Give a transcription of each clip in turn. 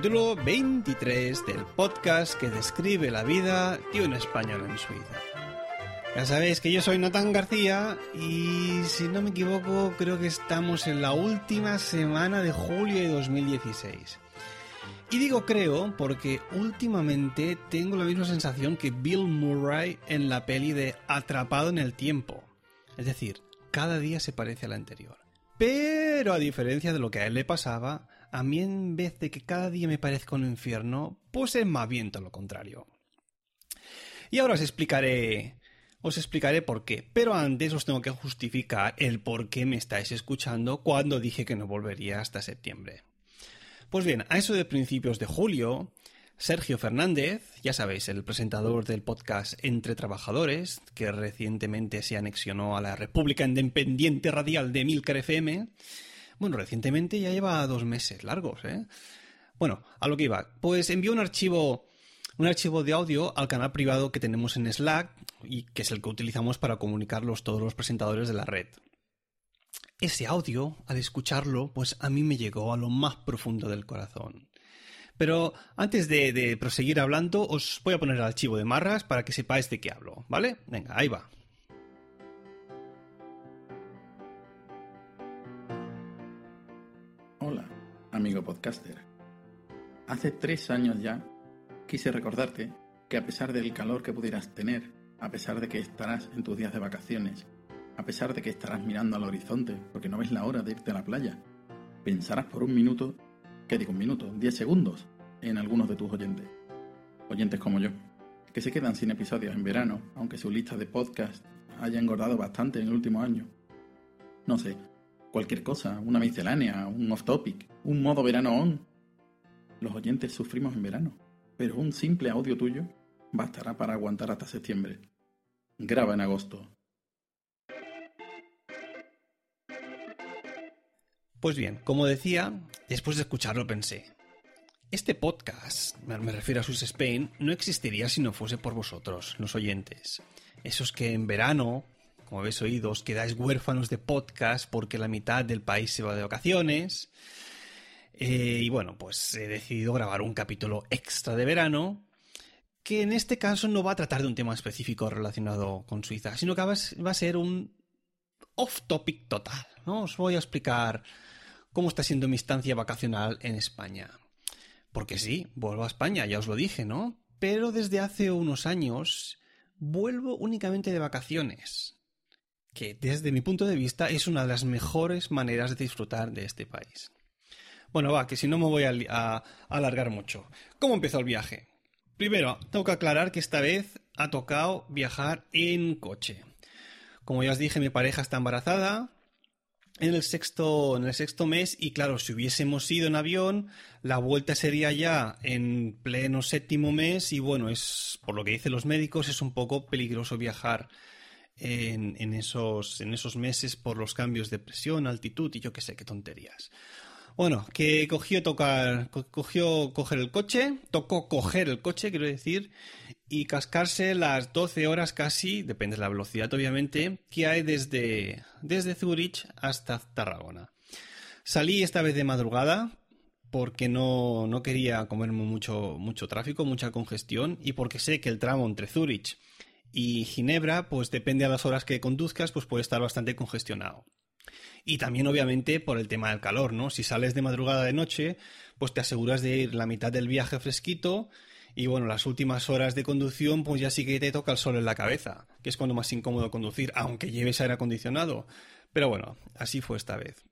Capítulo 23 del podcast que describe la vida de un español en Suiza. Ya sabéis que yo soy Natán García y si no me equivoco creo que estamos en la última semana de julio de 2016. Y digo creo porque últimamente tengo la misma sensación que Bill Murray en la peli de Atrapado en el Tiempo. Es decir, cada día se parece a la anterior. Pero a diferencia de lo que a él le pasaba, a mí en vez de que cada día me parezca un infierno, pues es más bien todo lo contrario. Y ahora os explicaré os explicaré por qué, pero antes os tengo que justificar el por qué me estáis escuchando cuando dije que no volvería hasta septiembre. Pues bien, a eso de principios de julio, Sergio Fernández, ya sabéis, el presentador del podcast Entre Trabajadores, que recientemente se anexionó a la República Independiente Radial de Milcar FM, bueno, recientemente ya lleva dos meses largos, ¿eh? Bueno, a lo que iba, pues envió un archivo un archivo de audio al canal privado que tenemos en Slack y que es el que utilizamos para comunicarlos todos los presentadores de la red. Ese audio, al escucharlo, pues a mí me llegó a lo más profundo del corazón. Pero antes de, proseguir hablando, os voy a poner el archivo de Marras para que sepáis de qué hablo, ¿vale? Venga, ahí va. Amigo podcaster. Hace tres años ya quise recordarte que a pesar del calor que pudieras tener, a pesar de que estarás en tus días de vacaciones, a pesar de que estarás mirando al horizonte porque no ves la hora de irte a la playa, pensarás por un minuto, ¿qué digo un minuto? Diez segundos en algunos de tus oyentes. Oyentes como yo, que se quedan sin episodios en verano, aunque su lista de podcast haya engordado bastante en el último año. No sé, cualquier cosa, una miscelánea, un off-topic, un modo verano on. Los oyentes sufrimos en verano, pero un simple audio tuyo bastará para aguantar hasta septiembre. Graba en agosto. Pues bien, como decía, después de escucharlo pensé, este podcast, me refiero a Sus Spain, no existiría si no fuese por vosotros, los oyentes. Esos que en verano, como habéis oído, os quedáis huérfanos de podcast porque la mitad del país se va de vacaciones. Eh, y bueno, pues he decidido grabar un capítulo extra de verano que en este caso no va a tratar de un tema específico relacionado con Suiza, sino que va a ser un off-topic total. ¿no? Os voy a explicar cómo está siendo mi estancia vacacional en España. Porque sí, vuelvo a España, ya os lo dije, ¿no? Pero desde hace unos años vuelvo únicamente de vacaciones, que desde mi punto de vista es una de las mejores maneras de disfrutar de este país. Bueno, va, que si no me voy a, alargar mucho. ¿Cómo empezó el viaje? Primero, tengo que aclarar que esta vez ha tocado viajar en coche. Como ya os dije, mi pareja está embarazada, en el sexto, en el sexto mes y claro, si hubiésemos ido en avión, la vuelta sería ya en pleno séptimo mes y bueno, es por lo que dicen los médicos, es un poco peligroso viajar en, esos, en esos meses por los cambios de presión, altitud y yo qué sé, qué tonterías. Bueno, que cogió tocar, cogió coger el coche, tocó coger el coche, quiero decir, y cascarse las 12 horas casi, depende de la velocidad obviamente, que hay desde, desde Zurich hasta Tarragona. Salí esta vez de madrugada porque no, no quería comerme mucho, mucho tráfico, mucha congestión y porque sé que el tramo entre Zurich y Ginebra, pues depende a las horas que conduzcas, pues puede estar bastante congestionado. Y también, obviamente, por el tema del calor, ¿no? Si sales de madrugada de noche, pues te aseguras de ir la mitad del viaje fresquito y bueno, las últimas horas de conducción, pues ya sí que te toca el sol en la cabeza, que es cuando más incómodo conducir, aunque lleves aire acondicionado. Pero bueno, así fue esta vez.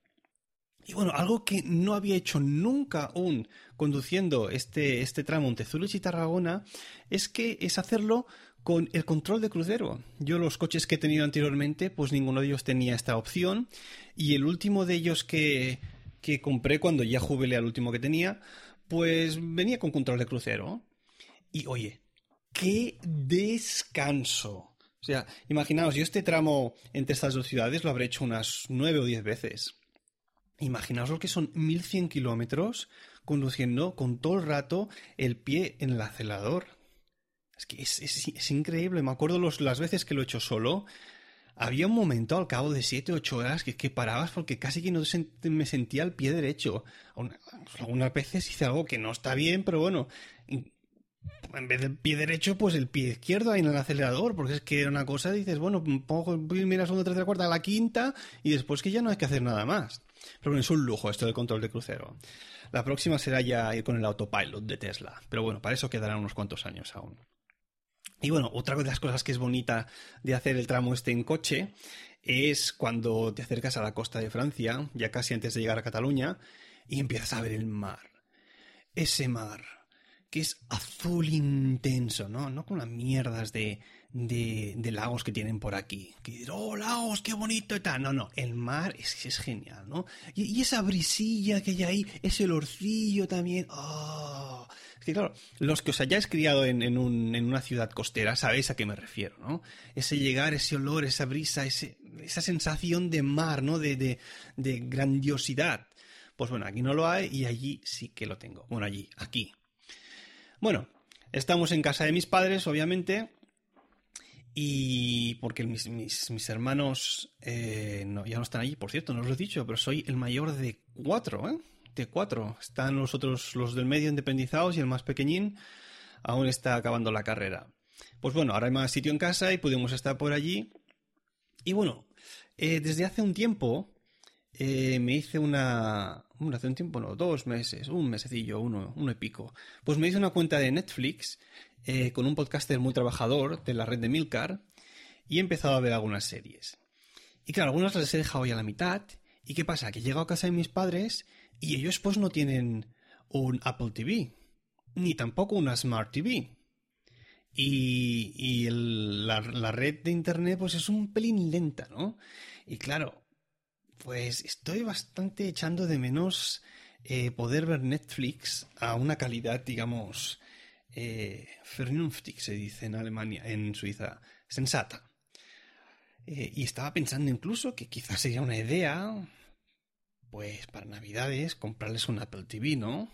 Y bueno, algo que no había hecho nunca aún conduciendo este, este tramo entre Zurich y Tarragona es que es hacerlo con el control de crucero. Yo los coches que he tenido anteriormente, pues ninguno de ellos tenía esta opción. Y el último de ellos que, que compré cuando ya jubilé al último que tenía, pues venía con control de crucero. Y oye, qué descanso. O sea, imaginaos, yo este tramo entre estas dos ciudades lo habré hecho unas nueve o diez veces. Imaginaos lo que son 1100 kilómetros conduciendo con todo el rato el pie en el acelerador. Es que es, increíble. Me acuerdo las veces que lo he hecho solo. había un momento al cabo de 7 8 horas que, que parabas porque casi que no me sentía el pie derecho. Algunas veces hice algo que no está bien, pero bueno, en vez del pie derecho, pues el pie izquierdo ahí en el acelerador, porque es que era una cosa, dices, bueno, pongo, mira segunda, tercera, cuarta, la quinta, y después que ya no hay que hacer nada más. Pero bueno, es un lujo esto del control de crucero. La próxima será ya ir con el autopilot de Tesla, pero bueno, para eso quedarán unos cuantos años aún. Y bueno, otra de las cosas que es bonita de hacer el tramo este en coche es cuando te acercas a la costa de Francia, ya casi antes de llegar a Cataluña, y empiezas a ver el mar. Ese mar que es azul intenso, ¿no? No con las mierdas de, de, lagos que tienen por aquí. Que oh, lagos, qué bonito y tal. No, no, el mar es, es genial, ¿no? Y, esa brisilla que hay ahí, ese olorcillo también. Oh. Es que claro, los que os hayáis criado en, en, un, en, una ciudad costera sabéis a qué me refiero, ¿no? Ese llegar, ese olor, esa brisa, esa sensación de mar, ¿no? De, de grandiosidad. Pues bueno, aquí no lo hay y allí sí que lo tengo. Bueno, allí, aquí, bueno, estamos en casa de mis padres, obviamente, y porque mis, mis, hermanos eh, no, ya no están allí, por cierto, no os lo he dicho, pero soy el mayor de cuatro, ¿eh? De cuatro. Están los otros, los del medio independizados y el más pequeñín aún está acabando la carrera. Pues bueno, ahora hay más sitio en casa y podemos estar por allí. Y bueno, eh, desde hace un tiempo eh, me hice una... hace un tiempo, no, dos meses, un mesecillo, uno, uno y pico. Pues me hice una cuenta de Netflix eh, con un podcaster muy trabajador de la red de Milcar y he empezado a ver algunas series. Y claro, algunas las he dejado ya a la mitad. ¿Y qué pasa? Que llego a casa de mis padres y ellos pues no tienen un Apple TV, ni tampoco una Smart TV. Y, y la, la, red de Internet pues es un pelín lenta, ¿no? Y claro, pues estoy bastante echando de menos eh, poder ver Netflix a una calidad, digamos, eh, se dice en Alemania, en Suiza, sensata. Eh, y estaba pensando incluso que quizás sería una idea, pues para Navidades, comprarles un Apple TV, ¿no?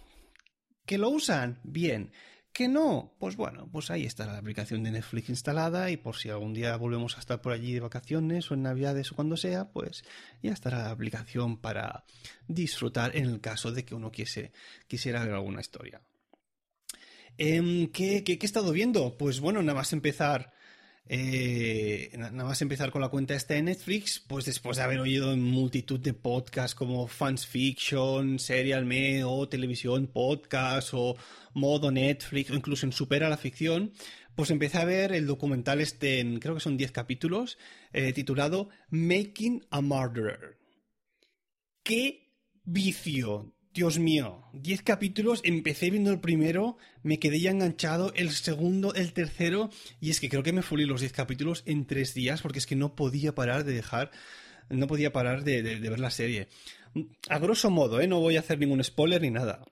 ¿Que lo usan? Bien. ¿Que no? Pues bueno, pues ahí está la aplicación de Netflix instalada y por si algún día volvemos a estar por allí de vacaciones o en Navidades o cuando sea, pues ya estará la aplicación para disfrutar en el caso de que uno quisiera ver alguna historia. Em, ¿qué, qué, he estado viendo? Pues bueno, nada más empezar eh, nada más empezar con la cuenta esta de Netflix, pues después de haber oído en multitud de podcasts como Fans Fiction, Serial Me o Televisión Podcast o Modo Netflix o incluso en Supera la Ficción, pues empecé a ver el documental este, en, creo que son 10 capítulos, eh, titulado Making a Murderer. ¡Qué vicio! Dios mío, 10 capítulos, empecé viendo el primero, me quedé ya enganchado, el segundo, el tercero, y es que creo que me fulí los 10 capítulos en 3 días porque es que no podía parar de dejar, no podía parar de, ver la serie. A grosso modo, ¿eh? no voy a hacer ningún spoiler ni nada.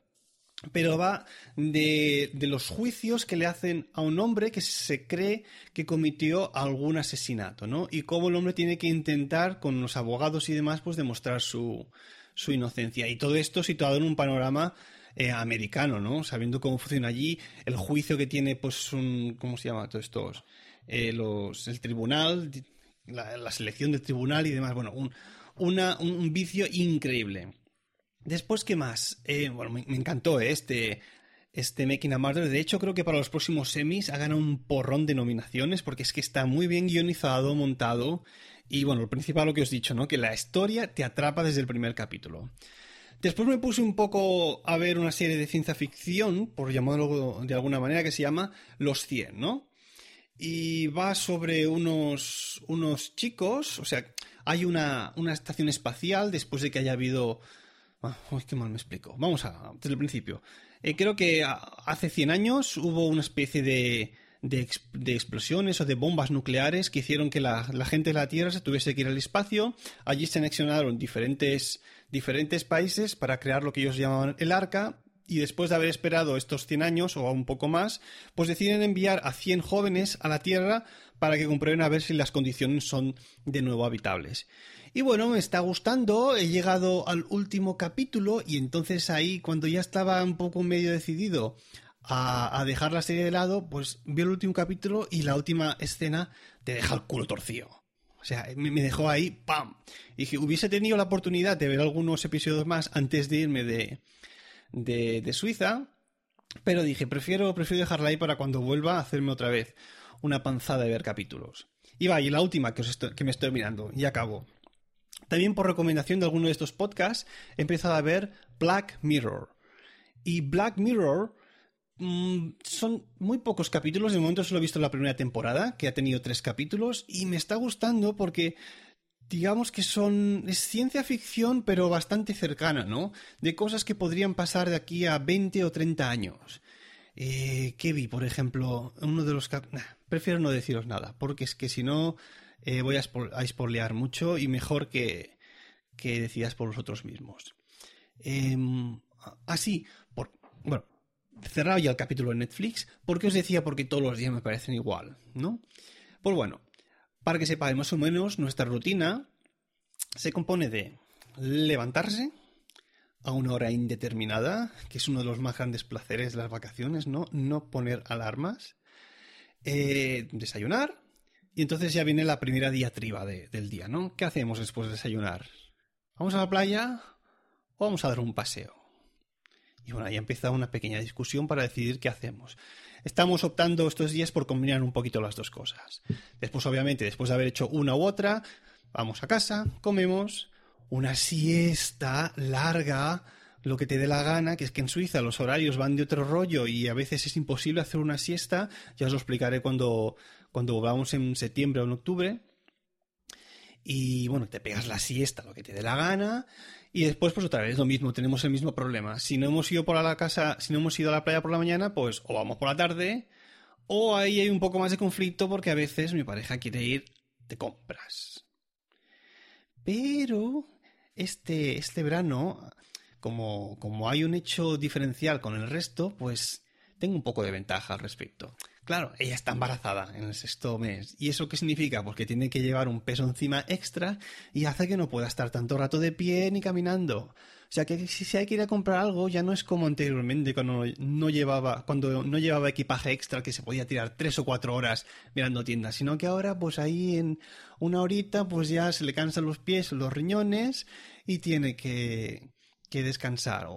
Pero va de, de los juicios que le hacen a un hombre que se cree que cometió algún asesinato, ¿no? Y cómo el hombre tiene que intentar, con los abogados y demás, pues demostrar su, su inocencia. Y todo esto situado en un panorama eh, americano, ¿no? Sabiendo cómo funciona allí, el juicio que tiene, pues, un, ¿cómo se llama? Todos estos, eh, los, el tribunal, la, selección del tribunal y demás. Bueno, un, vicio increíble. Después, ¿qué más? Eh, bueno, me, encantó este, este Making a Murder. De hecho, creo que para los próximos semis hagan un porrón de nominaciones porque es que está muy bien guionizado, montado y bueno, lo principal lo que os he dicho, ¿no? Que la historia te atrapa desde el primer capítulo. Después me puse un poco a ver una serie de ciencia ficción, por llamarlo de alguna manera, que se llama Los 100, ¿no? Y va sobre unos, unos chicos, o sea, hay una, una estación espacial después de que haya habido... Ah, qué mal me explico. Vamos a, desde el principio. Eh, creo que hace 100 años hubo una especie de, de, explosiones o de bombas nucleares que hicieron que la, gente de la Tierra se tuviese que ir al espacio. Allí se anexionaron diferentes, diferentes países para crear lo que ellos llamaban el arca. Y después de haber esperado estos 100 años o un poco más, pues deciden enviar a 100 jóvenes a la Tierra para que comprueben a ver si las condiciones son de nuevo habitables. Y bueno, me está gustando, he llegado al último capítulo y entonces ahí, cuando ya estaba un poco medio decidido a, dejar la serie de lado, pues vio el último capítulo y la última escena te deja el culo torcido. O sea, me, dejó ahí, ¡pam! Y dije, hubiese tenido la oportunidad de ver algunos episodios más antes de irme de, de, Suiza, pero dije, prefiero, prefiero dejarla ahí para cuando vuelva a hacerme otra vez una panzada de ver capítulos. Y va, y la última que, que me estoy mirando, y acabo. También por recomendación de alguno de estos podcasts he empezado a ver Black Mirror. Y Black Mirror son muy pocos capítulos, de momento solo he visto la primera temporada, que ha tenido tres capítulos, y me está gustando porque digamos que son es ciencia ficción pero bastante cercana, ¿no? De cosas que podrían pasar de aquí a 20 o 30 años. Eh, ¿Qué vi, por ejemplo? Uno de los... prefiero no deciros nada, porque es que si no eh, voy a, a mucho y mejor que, que decidas por vosotros mismos. Em, así, por, bueno, cerrado ya el capítulo de Netflix, ¿por qué os decía? Porque todos los días me parecen igual, ¿no? Pues bueno, para que sepáis más o menos, nuestra rutina se compone de levantarse a una hora indeterminada, que es uno de los más grandes placeres de las vacaciones, ¿no? No poner alarmas, eh, desayunar, y entonces ya viene la primera diatriba del día, ¿no? ¿Qué hacemos después de desayunar? ¿Vamos a la playa o vamos a dar un paseo? Y bueno, ahí empieza una pequeña discusión para decidir qué hacemos. Estamos optando estos días por combinar un poquito las dos cosas. Después, obviamente, después de haber hecho una u otra, vamos a casa, comemos, una siesta larga, lo que te dé la gana, que es que en Suiza los horarios van de otro rollo y a veces es imposible hacer una siesta, ya os lo explicaré cuando, cuando volvamos en septiembre o en octubre. Y bueno, te pegas la siesta, lo que te dé la gana. Y después, pues otra vez lo mismo, tenemos el mismo problema. Si no hemos ido por la casa, si no hemos ido a la playa por la mañana, pues o vamos por la tarde, o ahí hay un poco más de conflicto porque a veces mi pareja quiere ir de compras. Pero este, este verano, como, como hay un hecho diferencial con el resto, pues tengo un poco de ventaja al respecto. Claro, ella está embarazada en el sexto mes. ¿Y eso qué significa? Porque tiene que llevar un peso encima extra y hace que no pueda estar tanto rato de pie ni caminando. O sea que si hay que ir a comprar algo, ya no es como anteriormente cuando no llevaba, cuando no llevaba equipaje extra que se podía tirar tres o cuatro horas mirando tiendas, sino que ahora, pues ahí en una horita, pues ya se le cansan los pies, los riñones y tiene que, que descansar.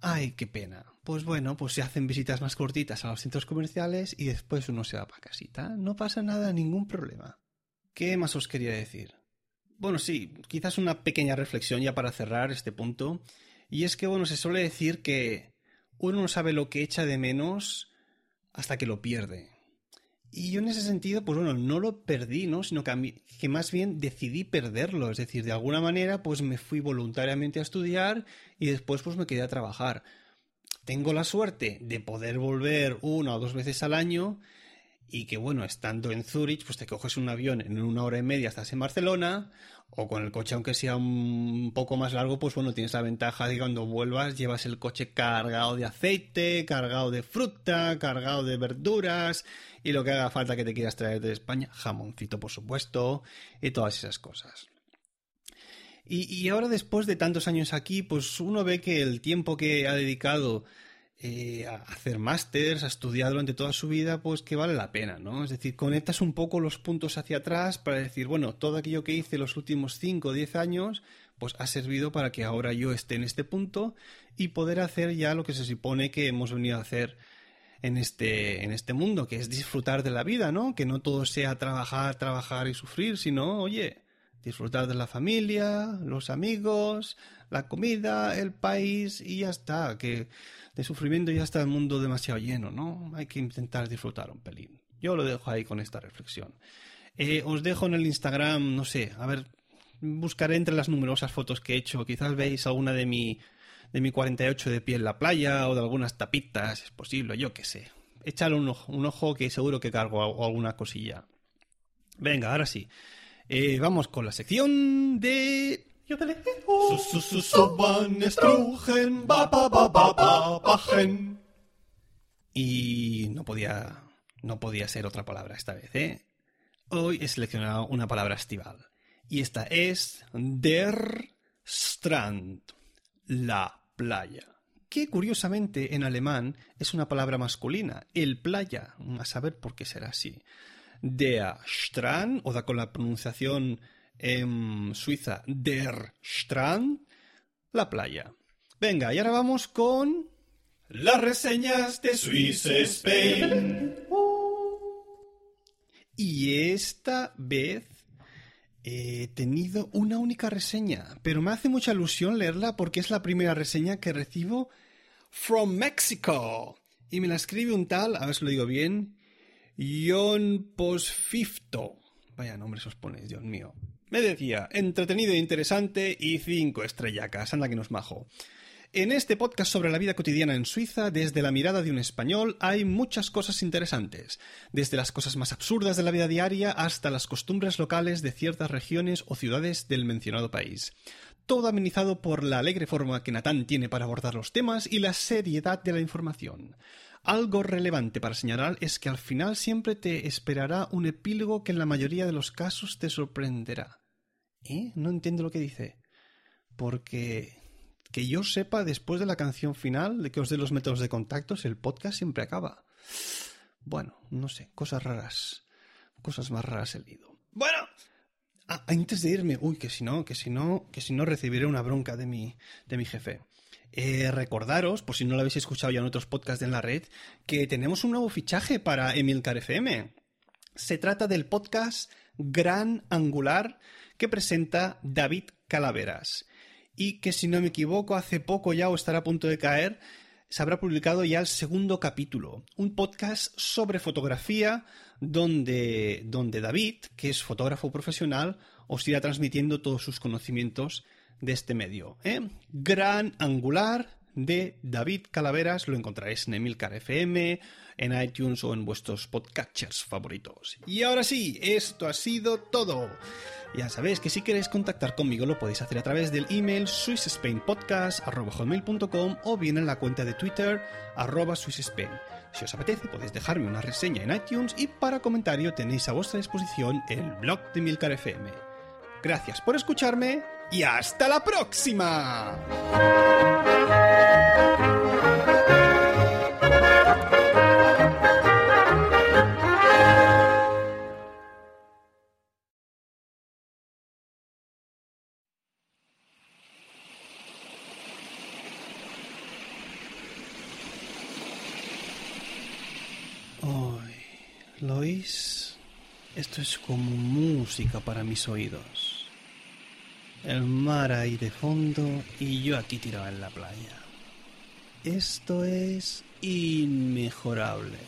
Ay, qué pena. Pues bueno, pues se hacen visitas más cortitas a los centros comerciales y después uno se va para casita. No pasa nada, ningún problema. ¿Qué más os quería decir? Bueno, sí, quizás una pequeña reflexión ya para cerrar este punto. Y es que, bueno, se suele decir que uno no sabe lo que echa de menos hasta que lo pierde. Y yo en ese sentido, pues bueno, no lo perdí, ¿no? Sino que, que, más bien decidí perderlo. Es decir, de alguna manera, pues me fui voluntariamente a estudiar y después pues me quedé a trabajar. Tengo la suerte de poder volver una o dos veces al año y que bueno, estando en Zurich, pues te coges un avión en una hora y media, estás en Barcelona, o con el coche, aunque sea un poco más largo, pues bueno, tienes la ventaja de que cuando vuelvas llevas el coche cargado de aceite, cargado de fruta, cargado de verduras, y lo que haga falta que te quieras traer de España, jamoncito por supuesto, y todas esas cosas. Y, ahora después de tantos años aquí, pues uno ve que el tiempo que ha dedicado eh, a hacer másters, a estudiar durante toda su vida, pues que vale la pena, ¿no? Es decir, conectas un poco los puntos hacia atrás para decir, bueno, todo aquello que hice los últimos 5 o 10 años, pues ha servido para que ahora yo esté en este punto y poder hacer ya lo que se supone que hemos venido a hacer en este, en este mundo, que es disfrutar de la vida, ¿no? Que no todo sea trabajar, trabajar y sufrir, sino, oye, disfrutar de la familia, los amigos, la comida, el país y ya está, que de sufrimiento ya está el mundo demasiado lleno, ¿no? Hay que intentar disfrutar un pelín. Yo lo dejo ahí con esta reflexión. Eh, os dejo en el Instagram, no sé, a ver, buscaré entre las numerosas fotos que he hecho, quizás veis alguna de mi, de mi 48 de pie en la playa o de algunas tapitas, es posible, yo qué sé. Échale un ojo, un ojo que seguro que cargo alguna cosilla. Venga, ahora sí. Eh, vamos con la sección de... Y no podía, no podía ser otra palabra esta vez, ¿eh? Hoy he seleccionado una palabra estival. Y esta es Der Strand, la playa. Que curiosamente en alemán es una palabra masculina, el playa, a saber por qué será así. Der Strand, o da con la pronunciación en Suiza Der Strand, la playa. Venga, y ahora vamos con las reseñas de Swiss Spain. Y esta vez he tenido una única reseña, pero me hace mucha ilusión leerla porque es la primera reseña que recibo from Mexico. Y me la escribe un tal, a ver si lo digo bien, John Posfifto. Vaya nombre os ponéis, Dios mío. Me decía, entretenido e interesante y cinco estrellacas. Anda que nos majo. En este podcast sobre la vida cotidiana en Suiza, desde la mirada de un español, hay muchas cosas interesantes, desde las cosas más absurdas de la vida diaria hasta las costumbres locales de ciertas regiones o ciudades del mencionado país. Todo amenizado por la alegre forma que Natán tiene para abordar los temas y la seriedad de la información. Algo relevante para señalar es que al final siempre te esperará un epílogo que en la mayoría de los casos te sorprenderá. ¿Eh? No entiendo lo que dice. Porque que yo sepa, después de la canción final, de que os dé los métodos de contactos, el podcast siempre acaba. Bueno, no sé, cosas raras. Cosas más raras he leído. Bueno, ah, antes de irme, uy, que si no, que si no, que si no recibiré una bronca de mi, de mi jefe. Eh, recordaros, por si no lo habéis escuchado ya en otros podcasts en la red, que tenemos un nuevo fichaje para Emilcar FM. Se trata del podcast Gran Angular que presenta David Calaveras y que si no me equivoco hace poco ya o estará a punto de caer, se habrá publicado ya el segundo capítulo, un podcast sobre fotografía donde, donde David, que es fotógrafo profesional, os irá transmitiendo todos sus conocimientos de este medio. ¿eh? Gran Angular de David Calaveras lo encontraréis en Emilcar FM, en iTunes o en vuestros podcatchers favoritos. Y ahora sí, esto ha sido todo. Ya sabéis que si queréis contactar conmigo lo podéis hacer a través del email swissspainpodcast.com o bien en la cuenta de Twitter arroba swissspain. Si os apetece podéis dejarme una reseña en iTunes y para comentario tenéis a vuestra disposición el blog de Milcar FM. Gracias por escucharme y hasta la próxima. ¿Lois? Esto es como música para mis oídos. El mar ahí de fondo y yo aquí tirado en la playa. Esto es inmejorable.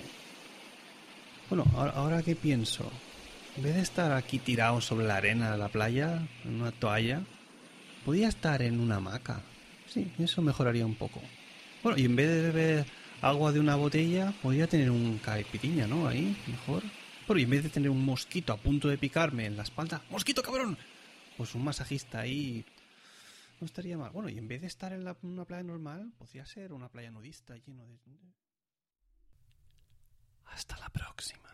Bueno, ahora, que pienso, en vez de estar aquí tirado sobre la arena de la playa, en una toalla, podía estar en una hamaca. Sí, eso mejoraría un poco. Bueno, y en vez de beber agua de una botella, podría tener un caipiriña, ¿no? Ahí, mejor. Pero y en vez de tener un mosquito a punto de picarme en la espalda, ¡mosquito cabrón! Pues un masajista ahí no estaría mal. Bueno, y en vez de estar en una playa normal, podría ser una playa nudista lleno de... Hasta la próxima.